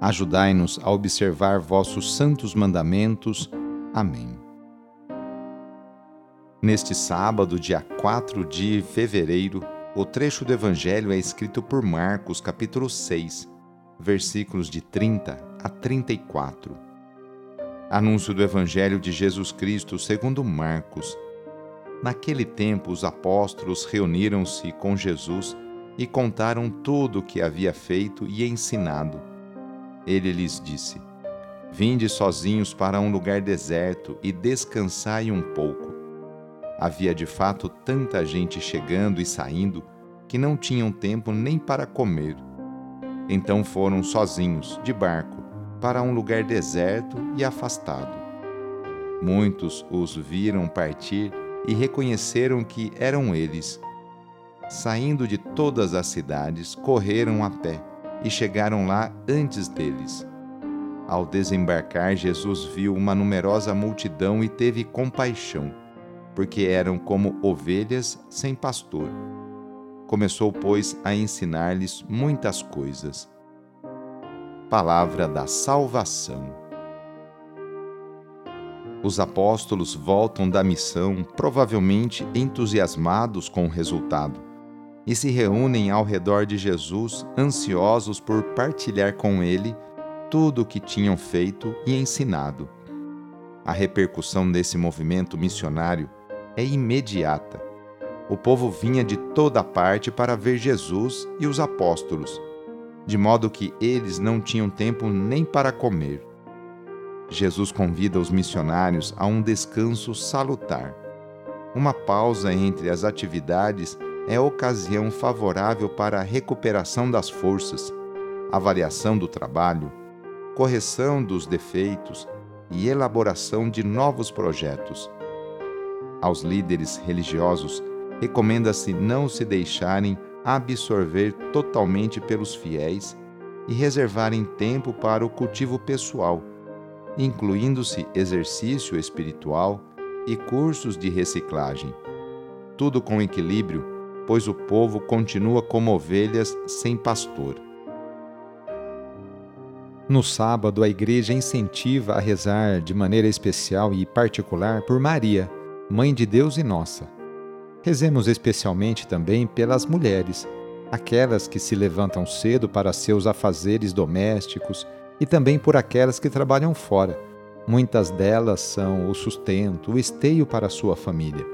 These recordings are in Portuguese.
Ajudai-nos a observar vossos santos mandamentos. Amém. Neste sábado, dia 4 de fevereiro, o trecho do Evangelho é escrito por Marcos, capítulo 6, versículos de 30 a 34. Anúncio do Evangelho de Jesus Cristo segundo Marcos. Naquele tempo, os apóstolos reuniram-se com Jesus e contaram tudo o que havia feito e ensinado ele lhes disse: Vinde sozinhos para um lugar deserto e descansai um pouco. Havia de fato tanta gente chegando e saindo que não tinham tempo nem para comer. Então foram sozinhos, de barco, para um lugar deserto e afastado. Muitos os viram partir e reconheceram que eram eles. Saindo de todas as cidades, correram a pé e chegaram lá antes deles. Ao desembarcar, Jesus viu uma numerosa multidão e teve compaixão, porque eram como ovelhas sem pastor. Começou, pois, a ensinar-lhes muitas coisas. Palavra da Salvação. Os apóstolos voltam da missão, provavelmente entusiasmados com o resultado e se reúnem ao redor de Jesus, ansiosos por partilhar com ele tudo o que tinham feito e ensinado. A repercussão desse movimento missionário é imediata. O povo vinha de toda parte para ver Jesus e os apóstolos, de modo que eles não tinham tempo nem para comer. Jesus convida os missionários a um descanso salutar, uma pausa entre as atividades é ocasião favorável para a recuperação das forças, avaliação do trabalho, correção dos defeitos e elaboração de novos projetos. Aos líderes religiosos, recomenda-se não se deixarem absorver totalmente pelos fiéis e reservarem tempo para o cultivo pessoal, incluindo-se exercício espiritual e cursos de reciclagem. Tudo com equilíbrio pois o povo continua como ovelhas sem pastor. No sábado, a igreja incentiva a rezar de maneira especial e particular por Maria, Mãe de Deus e nossa. Rezemos especialmente também pelas mulheres, aquelas que se levantam cedo para seus afazeres domésticos e também por aquelas que trabalham fora. Muitas delas são o sustento, o esteio para sua família.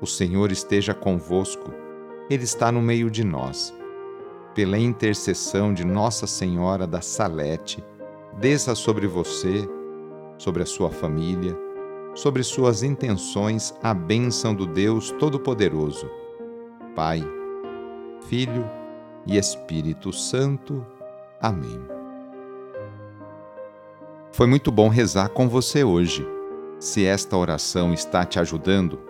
O Senhor esteja convosco, Ele está no meio de nós. Pela intercessão de Nossa Senhora da Salete, desça sobre você, sobre a sua família, sobre suas intenções a bênção do Deus Todo-Poderoso, Pai, Filho e Espírito Santo. Amém. Foi muito bom rezar com você hoje. Se esta oração está te ajudando,